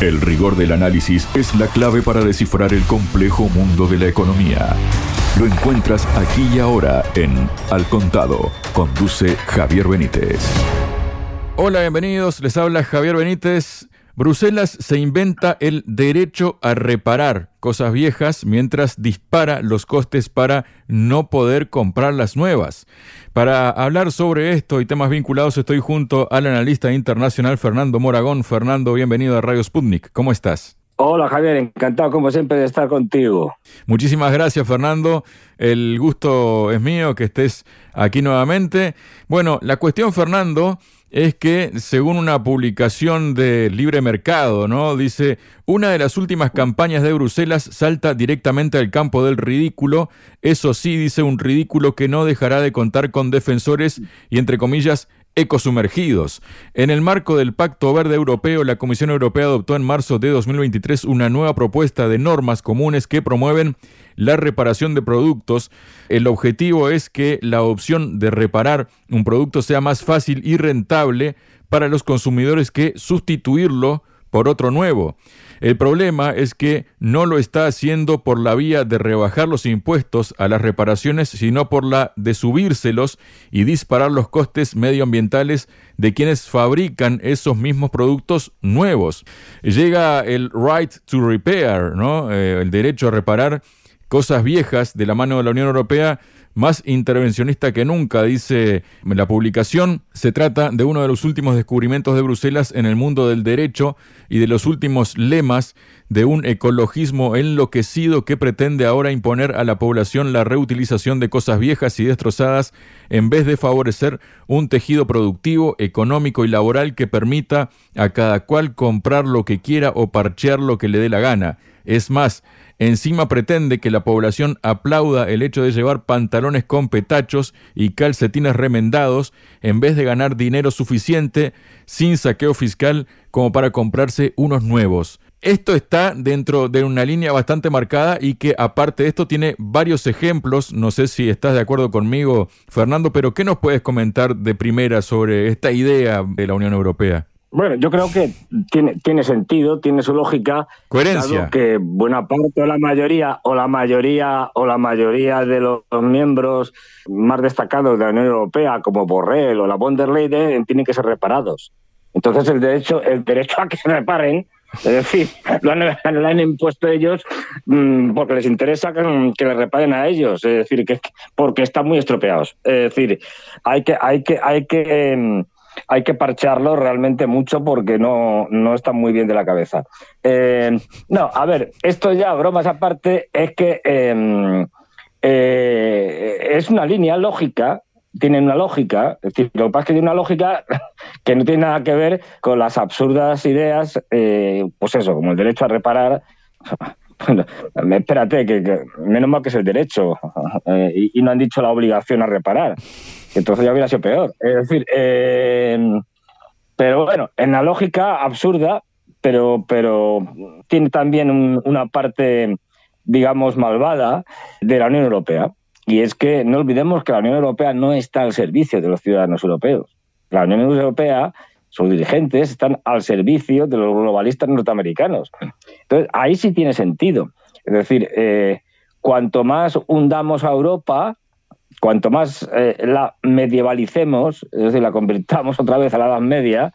El rigor del análisis es la clave para descifrar el complejo mundo de la economía. Lo encuentras aquí y ahora en Al Contado. Conduce Javier Benítez. Hola, bienvenidos. Les habla Javier Benítez. Bruselas se inventa el derecho a reparar cosas viejas mientras dispara los costes para no poder comprar las nuevas. Para hablar sobre esto y temas vinculados estoy junto al analista internacional Fernando Moragón. Fernando, bienvenido a Radio Sputnik. ¿Cómo estás? Hola Javier, encantado como siempre de estar contigo. Muchísimas gracias Fernando, el gusto es mío que estés aquí nuevamente. Bueno, la cuestión Fernando es que, según una publicación de Libre Mercado, ¿no? Dice, una de las últimas campañas de Bruselas salta directamente al campo del ridículo. Eso sí, dice un ridículo que no dejará de contar con defensores y, entre comillas, ecosumergidos. En el marco del Pacto Verde Europeo, la Comisión Europea adoptó en marzo de 2023 una nueva propuesta de normas comunes que promueven la reparación de productos. El objetivo es que la opción de reparar un producto sea más fácil y rentable para los consumidores que sustituirlo por otro nuevo. El problema es que no lo está haciendo por la vía de rebajar los impuestos a las reparaciones, sino por la de subírselos y disparar los costes medioambientales de quienes fabrican esos mismos productos nuevos. Llega el right to repair, ¿no? Eh, el derecho a reparar cosas viejas de la mano de la Unión Europea más intervencionista que nunca, dice la publicación. Se trata de uno de los últimos descubrimientos de Bruselas en el mundo del derecho y de los últimos lemas de un ecologismo enloquecido que pretende ahora imponer a la población la reutilización de cosas viejas y destrozadas en vez de favorecer un tejido productivo, económico y laboral que permita a cada cual comprar lo que quiera o parchear lo que le dé la gana. Es más, Encima pretende que la población aplauda el hecho de llevar pantalones con petachos y calcetines remendados en vez de ganar dinero suficiente sin saqueo fiscal como para comprarse unos nuevos. Esto está dentro de una línea bastante marcada y que aparte de esto tiene varios ejemplos. No sé si estás de acuerdo conmigo, Fernando, pero ¿qué nos puedes comentar de primera sobre esta idea de la Unión Europea? Bueno, yo creo que tiene, tiene sentido, tiene su lógica. Coherencia. que buena parte o la mayoría, o la mayoría, o la mayoría de los miembros más destacados de la Unión Europea, como Borrell o la von der Leyen, tienen que ser reparados. Entonces el derecho, el derecho a que se reparen, es decir, lo han, impuesto ellos mm, porque les interesa que, que, le reparen a ellos, es decir, que porque están muy estropeados. Es decir, hay que, hay que, hay que em, hay que parcharlo realmente mucho porque no, no está muy bien de la cabeza. Eh, no, a ver, esto ya, bromas aparte, es que em, eh, es una línea lógica, tiene una lógica, es decir, lo que pasa es que tiene una lógica que no tiene nada que ver con las absurdas ideas, eh, pues eso, como el derecho a reparar. Bueno, espérate, que, menos mal que es el derecho y, no han dicho la obligación a reparar entonces ya hubiera sido peor. Es decir, eh, pero bueno, en la lógica absurda, pero, pero tiene también una parte, digamos, malvada de la Unión Europea. Y es que no olvidemos que la Unión Europea no está al servicio de los ciudadanos europeos. La Unión Europea, sus dirigentes, están al servicio de los globalistas norteamericanos. Entonces, ahí sí tiene sentido. Es decir, eh, cuanto más hundamos a Europa, cuanto más eh, la medievalicemos, es decir, la convirtamos otra vez a la Edad Media,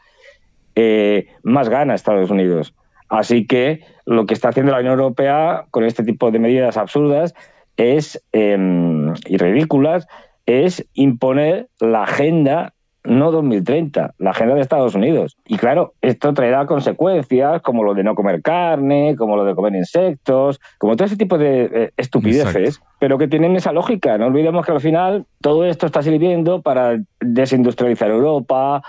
eh, más gana Estados Unidos. Así que lo que está haciendo la Unión Europea con este tipo de medidas absurdas es em, y ridículas es imponer la agenda no 2030, la agenda de Estados Unidos. Y claro, esto traerá consecuencias como lo de no comer carne, como lo de comer insectos, como todo ese tipo de eh, estupideces, pero que tienen esa lógica. No olvidemos que al final todo esto está sirviendo para desindustrializar Europa,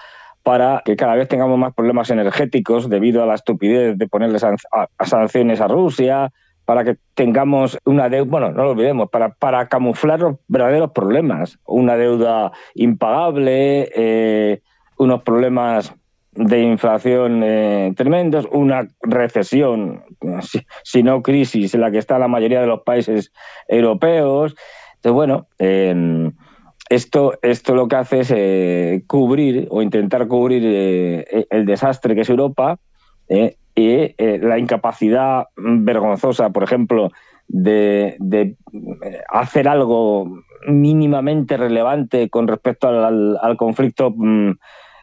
para que cada vez tengamos más problemas energéticos debido a la estupidez de ponerle sanciones a Rusia, para que tengamos una deuda, bueno, no lo olvidemos, para, para camuflar los verdaderos problemas, una deuda impagable, eh, unos problemas de inflación eh, tremendos, una recesión, si, no crisis, en la que está la mayoría de los países europeos. Entonces, bueno, em, esto, esto lo que hace es eh, cubrir o intentar cubrir el desastre que es Europa y la incapacidad vergonzosa, por ejemplo, de, hacer algo mínimamente relevante con respecto al, conflicto mm,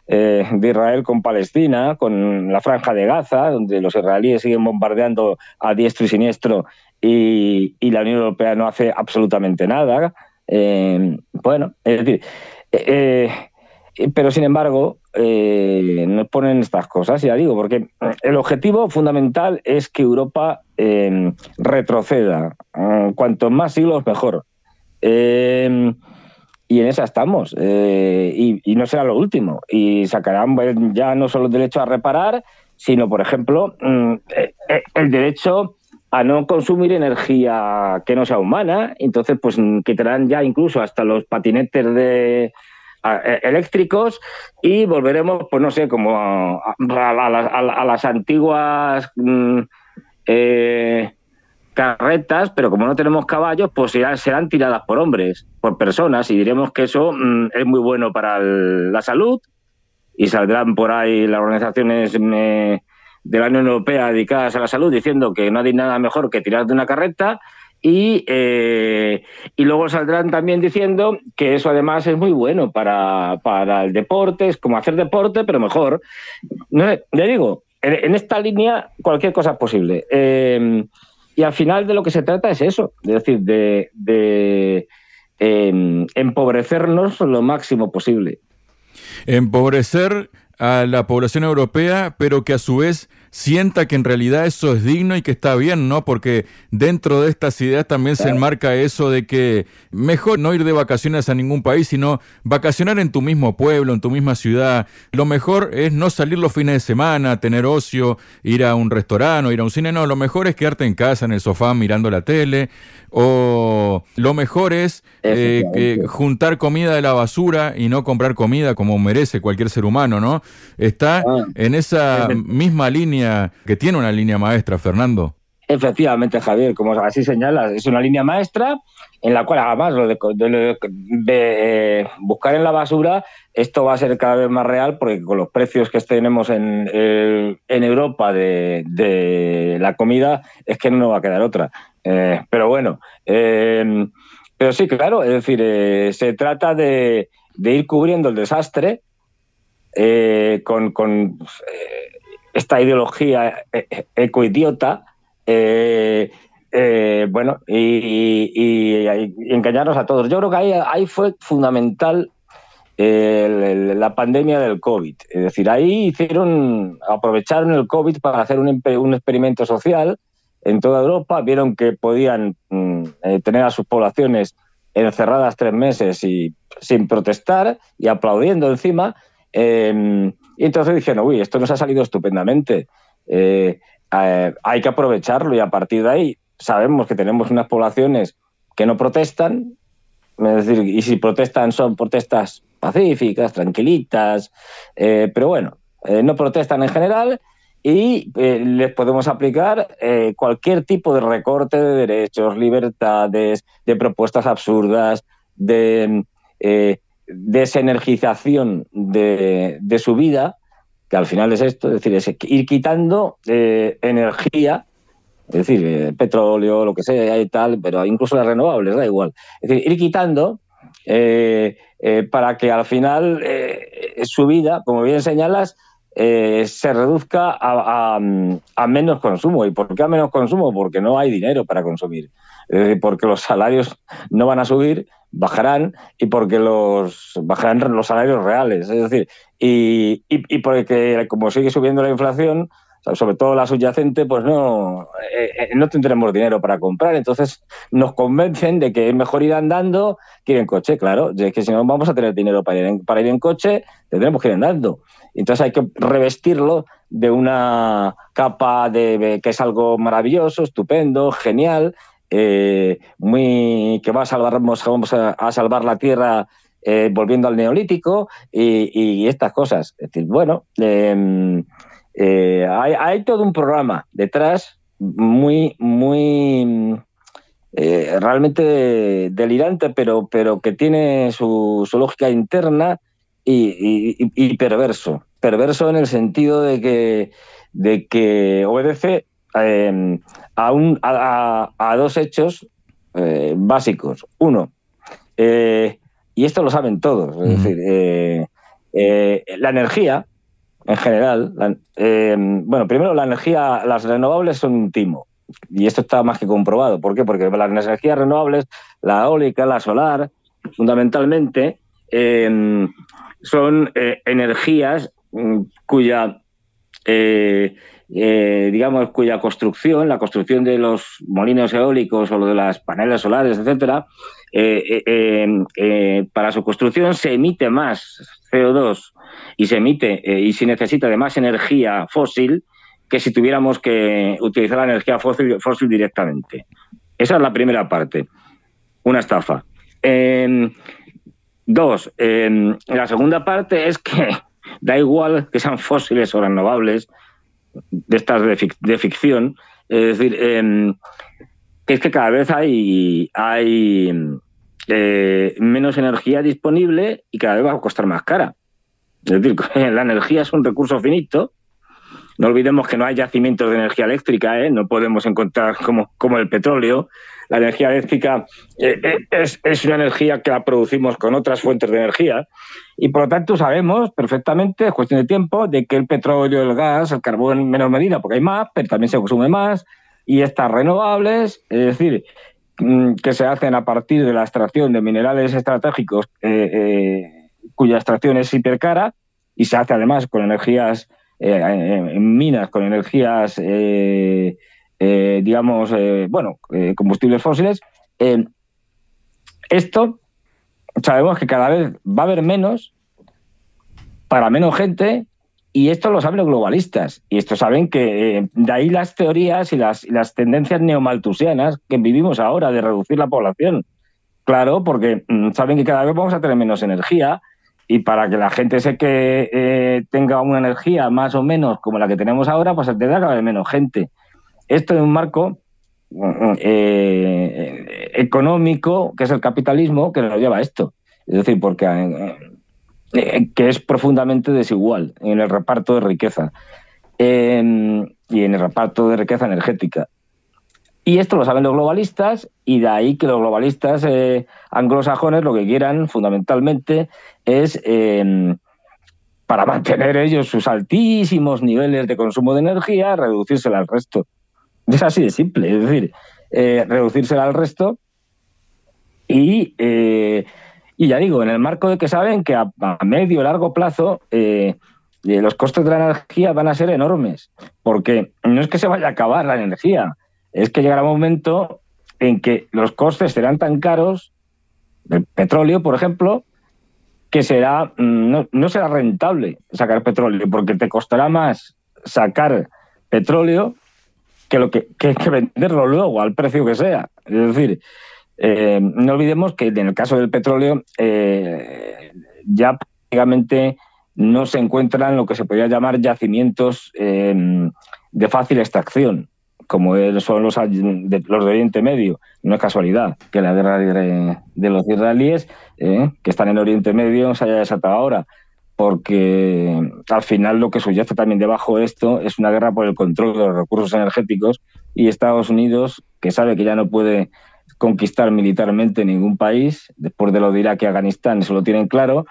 de Israel con Palestina, con la franja de Gaza, donde los israelíes siguen bombardeando a diestro y siniestro y, la Unión Europea no hace absolutamente nada. bueno, es decir, pero sin embargo, eh, nos ponen estas cosas, ya digo, porque el objetivo fundamental es que Europa em, retroceda. Mm, cuanto más siglos, mejor. Em, y en esa estamos. Eh, y, no será lo último. Y sacarán ya no solo el derecho a reparar, sino, por ejemplo, mm, eh, el derecho a no consumir energía que no sea humana. Entonces, pues quitarán ya incluso hasta los patinetes de eléctricos y volveremos, pues no sé, como a, las antiguas mm, eh, carretas, pero como no tenemos caballos, pues serán, tiradas por hombres, por personas, y diremos que eso mm, es muy bueno para la salud y saldrán por ahí las organizaciones de la Unión Europea dedicadas a la salud diciendo que no hay nada mejor que tirar de una carreta y, eh, y luego saldrán también diciendo que eso además es muy bueno para, para el deporte, es como hacer deporte, pero mejor. No, le digo, en, esta línea cualquier cosa es posible. Em, y al final de lo que se trata es eso, es decir, de, de em, empobrecernos lo máximo posible. Empobrecer a la población europea, pero que a su vez sienta que en realidad eso es digno y que está bien, ¿no? Porque dentro de estas ideas también se enmarca eso de que mejor no ir de vacaciones a ningún país, sino vacacionar en tu mismo pueblo, en tu misma ciudad. Lo mejor es no salir los fines de semana, tener ocio, ir a un restaurante o ir a un cine, no, lo mejor es quedarte en casa, en el sofá, mirando la tele, o lo mejor es eh, juntar comida de la basura y no comprar comida como merece cualquier ser humano, ¿no? Está ah. en esa misma línea que tiene una línea maestra, Fernando. Efectivamente, Javier, como así señalas, es una línea maestra en la cual además lo de, eh, buscar en la basura, esto va a ser cada vez más real porque con los precios que tenemos en, eh, en Europa de, la comida es que no nos va a quedar otra. Eh, pero bueno, pero sí, claro, es decir, se trata de, ir cubriendo el desastre con, con esta ideología eh, eh, ecoidiota, eh, eh, bueno, y, engañarnos a todos. Yo creo que ahí, fue fundamental la pandemia del COVID. Es decir, ahí hicieron, aprovecharon el COVID para hacer un, experimento social en toda Europa, vieron que podían mm, tener a sus poblaciones encerradas tres meses y sin protestar y aplaudiendo encima. Y entonces dijeron, uy, esto nos ha salido estupendamente. Eh, eh, hay que aprovecharlo y a partir de ahí sabemos que tenemos unas poblaciones que no protestan, es decir, y si protestan son protestas pacíficas, tranquilitas, eh, pero bueno, no protestan en general y les podemos aplicar cualquier tipo de recorte de derechos, libertades, de propuestas absurdas, de desenergización de, de su vida, que al final es esto, es decir, es ir quitando eh, energía, es decir, eh, petróleo, lo que sea y tal, pero incluso las renovables, da igual. Es decir, ir quitando eh, para que al final su vida, como bien señalas, se reduzca a, a, menos consumo. ¿Y por qué a menos consumo? Porque no hay dinero para consumir. porque los salarios no van a subir bajarán y porque los bajarán los salarios reales. Es decir, y, y, porque como sigue subiendo la inflación, sobre todo la subyacente, pues no, eh, eh, no tendremos dinero para comprar. Entonces nos convencen de que es mejor ir andando que ir en coche, claro. Es que si no vamos a tener dinero para ir en, para ir en coche, tendremos que ir andando. Entonces hay que revestirlo de una capa de que es algo maravilloso, estupendo, genial, eh, que va a salvar, vamos a, salvar la tierra eh, volviendo al neolítico y, estas cosas. Es decir, bueno, em, eh, hay, todo un programa detrás muy, muy realmente delirante, pero, pero que tiene su, lógica interna y, perverso. Perverso en el sentido de que de que obedece em, a, un, a, dos hechos eh, básicos. Uno, eh, y esto lo saben todos, es decir, eh, la energía en general, bueno, primero la energía, las renovables son un timo. Y esto está más que comprobado. ¿Por qué? Porque las energías renovables, la eólica, la solar, fundamentalmente, em, son energías mm, cuya eh, eh, digamos, cuya construcción, la construcción de los molinos eólicos o de las paneles solares, etcétera, eh, para su construcción se emite más CO2 y se emite y se necesita de más energía fósil que si tuviéramos que utilizar la energía fósil, fósil directamente. Esa es la primera parte, una estafa. dos, la segunda parte es que Da igual que sean fósiles o renovables, de estas de, ficción, es decir, em, que es que cada vez hay, hay eh, menos energía disponible y cada vez va a costar más cara. Es decir, la energía es un recurso finito. No olvidemos que no hay yacimientos de energía eléctrica, ¿eh? no podemos encontrar como, como el petróleo. La energía eléctrica eh, es, es, una energía que la producimos con otras fuentes de energía. Y por lo tanto sabemos perfectamente, es cuestión de tiempo, de que el petróleo, el gas, el carbón en menor medida, porque hay más, pero también se consume más, y estas renovables, es decir, mm, que se hacen a partir de la extracción de minerales estratégicos eh, eh, cuya extracción es hipercara y se hace además con energías eh, en minas, con energías, digamos, bueno, combustibles fósiles. esto sabemos que cada vez va a haber menos para menos gente y esto lo saben los globalistas. Y esto saben que eh, de ahí las teorías y las, las, tendencias neomaltusianas que vivimos ahora de reducir la población. Claro, porque mm, saben que cada vez vamos a tener menos energía y para que la gente se que eh, tenga una energía más o menos como la que tenemos ahora, pues tendrá que haber menos gente. Esto en un marco eh, económico, que es el capitalismo, que nos lleva a esto. Es decir, porque eh, eh, que es profundamente desigual en el reparto de riqueza y en el reparto de riqueza energética. Y esto lo saben los globalistas y de ahí que los globalistas anglosajones lo que quieran fundamentalmente es para mantener ellos sus altísimos niveles de consumo de energía, reducírsela al resto. Es así de simple, es decir, eh, reducírsela al resto y, eh, y, ya digo, en el marco de que saben que a, medio o largo plazo eh, los costes de la energía van a ser enormes, porque no es que se vaya a acabar la energía, es que llegará un momento en que los costes serán tan caros, del petróleo, por ejemplo, que será mm, no, no será rentable sacar petróleo, porque te costará más sacar petróleo que, lo que, que, venderlo luego al precio que sea. Es decir, eh, no olvidemos que en el caso del petróleo eh, ya prácticamente no se encuentran lo que se podría llamar yacimientos eh, de fácil extracción, como son los, de, los de Oriente Medio. No es casualidad que la guerra de, de los israelíes, que están en Oriente Medio, se haya desatado ahora porque al final lo que subyace también debajo de esto es una guerra por el control de los recursos energéticos y Estados Unidos, que sabe que ya no puede conquistar militarmente ningún país, después de lo de Irak y Afganistán, eso lo tienen claro,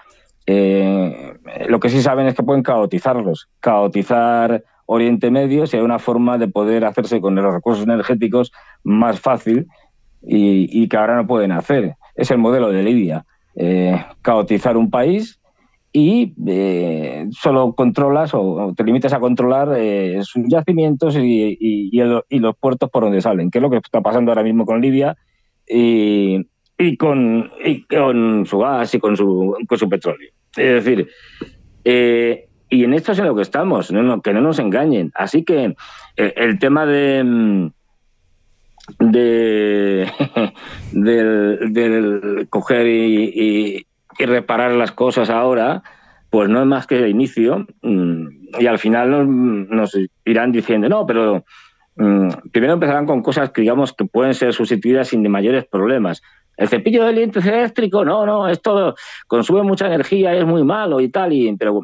eh, lo que sí saben es que pueden caotizarlos, caotizar Oriente Medio si hay una forma de poder hacerse con los recursos energéticos más fácil y, que ahora no pueden hacer. Es el modelo de Libia, eh, caotizar un país y eh, solo controlas o, te limitas a controlar eh, sus yacimientos y, y, los puertos por donde salen, que es lo que está pasando ahora mismo con Libia y, con, con su gas y con su, con su petróleo. Es decir, eh, y en esto es en lo que estamos, que no nos engañen. Así que el tema de de del, del coger y, y reparar las cosas ahora, pues no es más que el inicio mm, y al final nos, irán diciendo, no, pero mm, primero empezarán con cosas que digamos que pueden ser sustituidas sin de mayores problemas. El cepillo de dientes eléctrico, no, no, esto consume mucha energía, es muy malo y tal, y, pero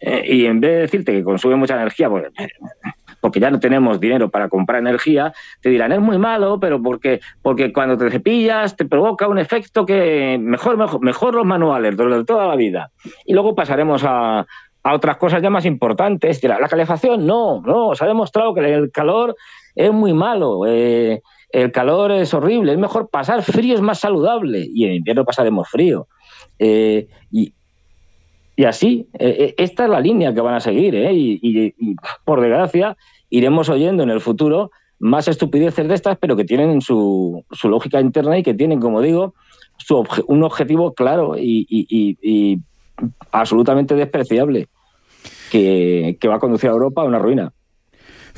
eh, y en vez de decirte que consume mucha energía, pues, porque ya no tenemos dinero para comprar energía, te dirán, es muy malo, pero porque, porque cuando te cepillas te provoca un efecto que mejor, mejor, mejor los manuales de toda la vida. Y luego pasaremos a, a otras cosas ya más importantes. La, calefacción, no, no, se ha demostrado que el calor es muy malo. Eh, el calor es horrible, es mejor pasar frío, es más saludable. Y en invierno pasaremos frío. Eh, y, y así, eh, eh, esta es la línea que van a seguir, ¿eh? y, por desgracia iremos oyendo en el futuro más estupideces de estas, pero que tienen su, su lógica interna y que tienen, como digo, su un objetivo claro y, absolutamente despreciable, que va a conducir a Europa a una ruina.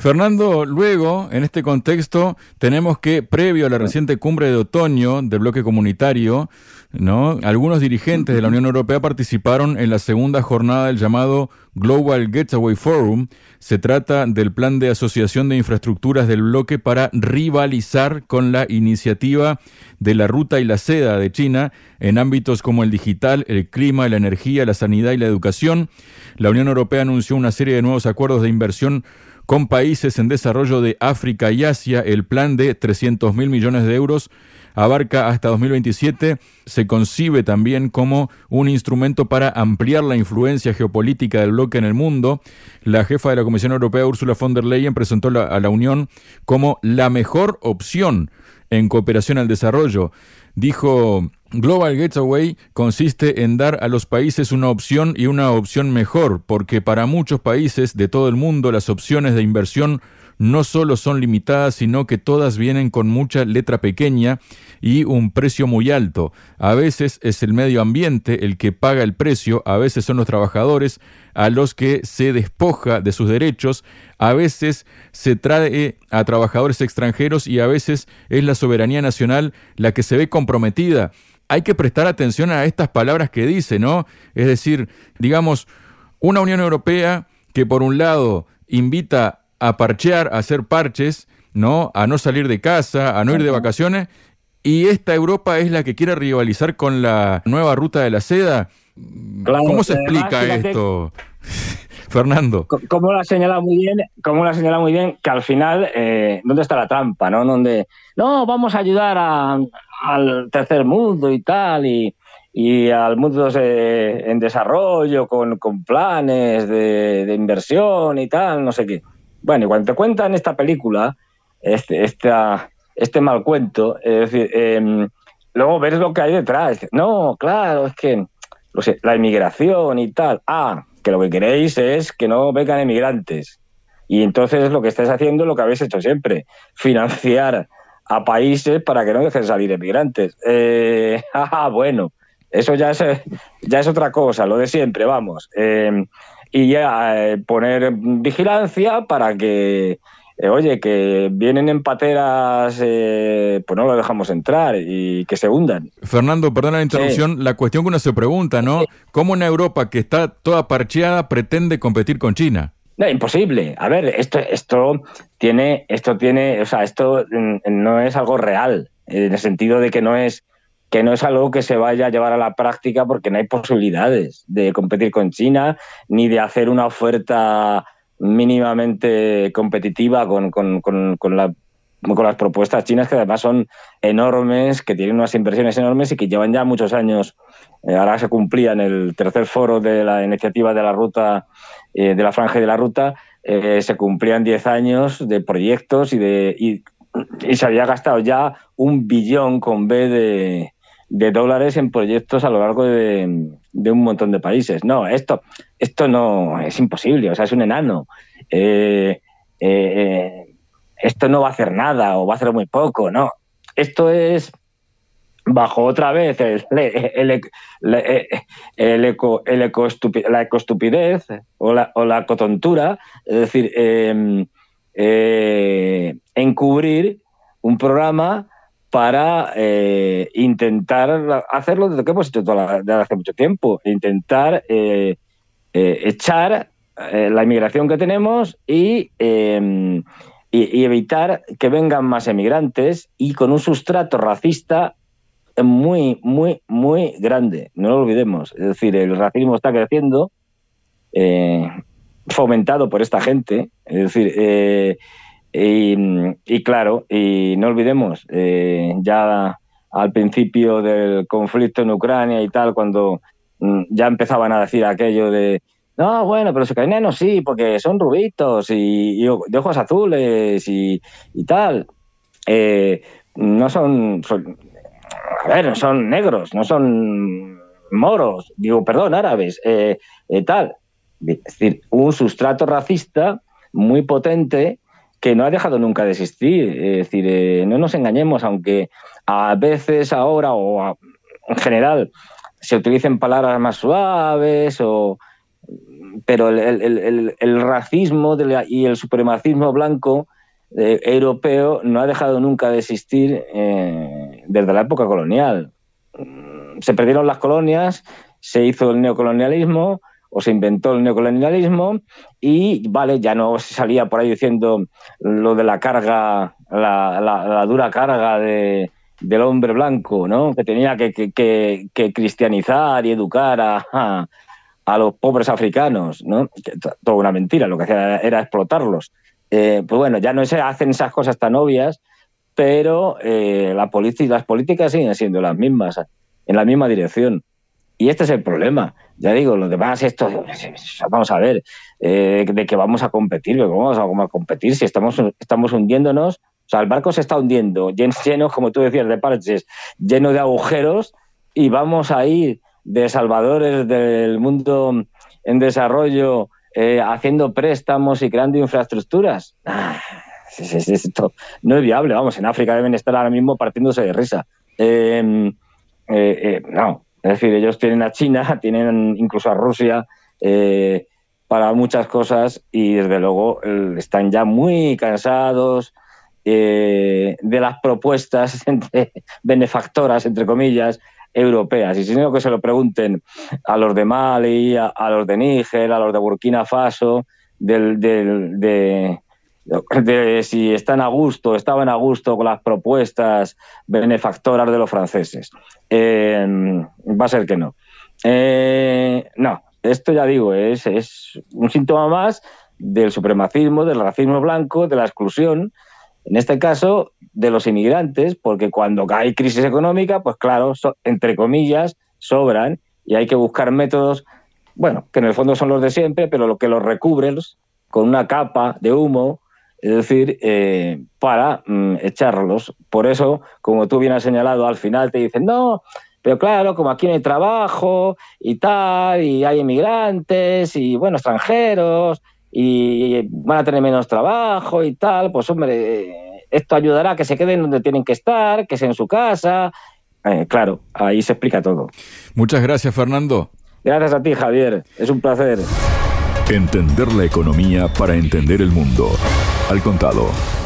Fernando, luego, en este contexto, tenemos que, previo a la reciente cumbre de otoño del bloque comunitario, ¿no? algunos dirigentes de la Unión Europea participaron en la segunda jornada del llamado Global Getaway Forum. Se trata del plan de asociación de infraestructuras del bloque para rivalizar con la iniciativa de la ruta y la seda de China en ámbitos como el digital, el clima, la energía, la sanidad y la educación. La Unión Europea anunció una serie de nuevos acuerdos de inversión con países en desarrollo de África y Asia. El plan de 300 mil millones de euros abarca hasta 2027. Se concibe también como un instrumento para ampliar la influencia geopolítica del bloque en el mundo. La jefa de la Comisión Europea, Ursula von der Leyen, presentó a la Unión como la mejor opción en cooperación al desarrollo. Dijo Global Gateway consiste en dar a los países una opción y una opción mejor, porque para muchos países de todo el mundo las opciones de inversión no solo son limitadas, sino que todas vienen con mucha letra pequeña y un precio muy alto. A veces es el medio ambiente el que paga el precio, a veces son los trabajadores a los que se despoja de sus derechos, a veces se trae a trabajadores extranjeros y a veces es la soberanía nacional la que se ve comprometida. Hay que prestar atención a estas palabras que dice, ¿no? Es decir, digamos, una Unión Europea que por un lado invita a parchear, a hacer parches, ¿no? A no salir de casa, a no ir de vacaciones. Y esta Europa es la que quiere rivalizar con la nueva ruta de la seda. ¿Cómo se explica esto, Fernando? Como la señala muy bien, como la señala muy bien, que al final, eh, ¿dónde está la trampa, no? Donde, no, vamos a ayudar al tercer mundo y tal, y, al mundo en desarrollo, con, planes de inversión y tal, no sé qué. Bueno, y cuando te cuentan esta película, este, este mal cuento, es decir, em, luego ves lo que hay detrás. No, claro, es que la inmigración y tal. Ah, que lo que queréis es que no vengan emigrantes. Y entonces lo que estáis haciendo es lo que habéis hecho siempre, financiar a países para que no dejen salir emigrantes. Eh, bueno, eso ya es, ya es otra cosa, lo de siempre, vamos. Eh, y ya eh, poner vigilancia para que, eh, oye, que vienen en pateras, eh, pues no lo dejamos entrar y que se hundan. Fernando, perdona la interrupción, la cuestión que uno se pregunta, ¿no? ¿Cómo una Europa que está toda parcheada pretende competir con China? No, imposible. A ver, esto, esto tiene, esto tiene, o sea, esto mm, no es algo real, en el sentido de que no es que no es algo que se vaya a llevar a la práctica porque no hay posibilidades de competir con China ni de hacer una oferta mínimamente competitiva con, las propuestas chinas que además son enormes, que tienen unas inversiones enormes y que llevan ya muchos años. Eh, ahora se cumplía en el tercer foro de la iniciativa de la ruta, eh, de la franja de la ruta, eh, se cumplían 10 años de proyectos y, de, y se había gastado ya un billón con B de, de dólares en proyectos a lo largo de, un montón de países. No, esto, esto no es imposible, o sea, es un enano. Eh, eh, esto no va a hacer nada o va a hacer muy poco, no. Esto es bajo otra vez el, el, el, eco, la ecostupidez o la, o la ecotontura, es decir, em, eh, encubrir un programa para eh, intentar hacerlo desde que hemos hecho desde hace mucho tiempo, intentar eh, eh, echar la inmigración que tenemos em, y, y, evitar que vengan más emigrantes y con un sustrato racista muy, muy, muy grande. No lo olvidemos. Es decir, el racismo está creciendo fomentado por esta gente. Es decir, y, claro, y no olvidemos, ya al principio del conflicto en Ucrania y tal, cuando mm, ya empezaban a decir aquello de no, bueno, pero los ucranianos sí, porque son rubitos y, de ojos azules y, tal. Eh, no son, a ver, son negros, no son moros, digo, perdón, árabes, eh, eh, tal. Es decir, un sustrato racista muy potente que no ha dejado nunca de existir. Es decir, no nos engañemos, aunque a veces ahora o en general se utilicen palabras más suaves o pero el, racismo y el supremacismo blanco eh, europeo no ha dejado nunca de existir eh, desde la época colonial. Se perdieron las colonias, se hizo el neocolonialismo o se inventó el neocolonialismo y, vale, ya no se salía por ahí diciendo lo de la carga, la, dura carga del hombre blanco, ¿no? Que tenía que, cristianizar y educar a, a los pobres africanos, ¿no? Toda una mentira, lo que hacía era explotarlos. Eh, pues bueno, ya no se hacen esas cosas tan obvias, pero eh, la las políticas siguen siendo las mismas, en la misma dirección. Y este es el problema. Ya digo, lo demás, esto, vamos a ver, eh, de que vamos a competir, vamos a, competir si estamos, estamos hundiéndonos. O sea, el barco se está hundiendo, lleno, como tú decías, de parches, lleno de agujeros, y vamos a ir de salvadores del mundo en desarrollo eh, haciendo préstamos y creando infraestructuras. Ah, esto no es viable, vamos, en África deben estar ahora mismo partiéndose de risa. Em, eh, no, es decir, ellos tienen a China, tienen incluso a Rusia para muchas cosas y desde luego están ya muy cansados de las propuestas benefactoras, entre comillas, europeas. Y si no, que se lo pregunten a los de Mali, a, los de Níger, a los de Burkina Faso, del, de, si están a gusto, estaban a gusto con las propuestas benefactoras de los franceses. Eh, va a ser que no. Eh, no, esto ya digo, es, es un síntoma más del supremacismo, del racismo blanco, de la exclusión, en este caso, de los inmigrantes, porque cuando hay crisis económica, pues claro, entre comillas, sobran y hay que buscar métodos, bueno, que en el fondo son los de siempre, pero lo que los recubren con una capa de humo, es decir, eh, para mm, echarlos. Por eso, como tú bien has señalado, al final te dicen, no, pero claro, como aquí no hay trabajo y tal, y hay inmigrantes y, bueno, extranjeros, y van a tener menos trabajo y tal, pues hombre, esto ayudará a que se queden donde tienen que estar, que sea en su casa. Eh, claro, ahí se explica todo. Muchas gracias, Fernando. Gracias a ti, Javier. Es un placer. Entender la economía para entender el mundo. Al contado.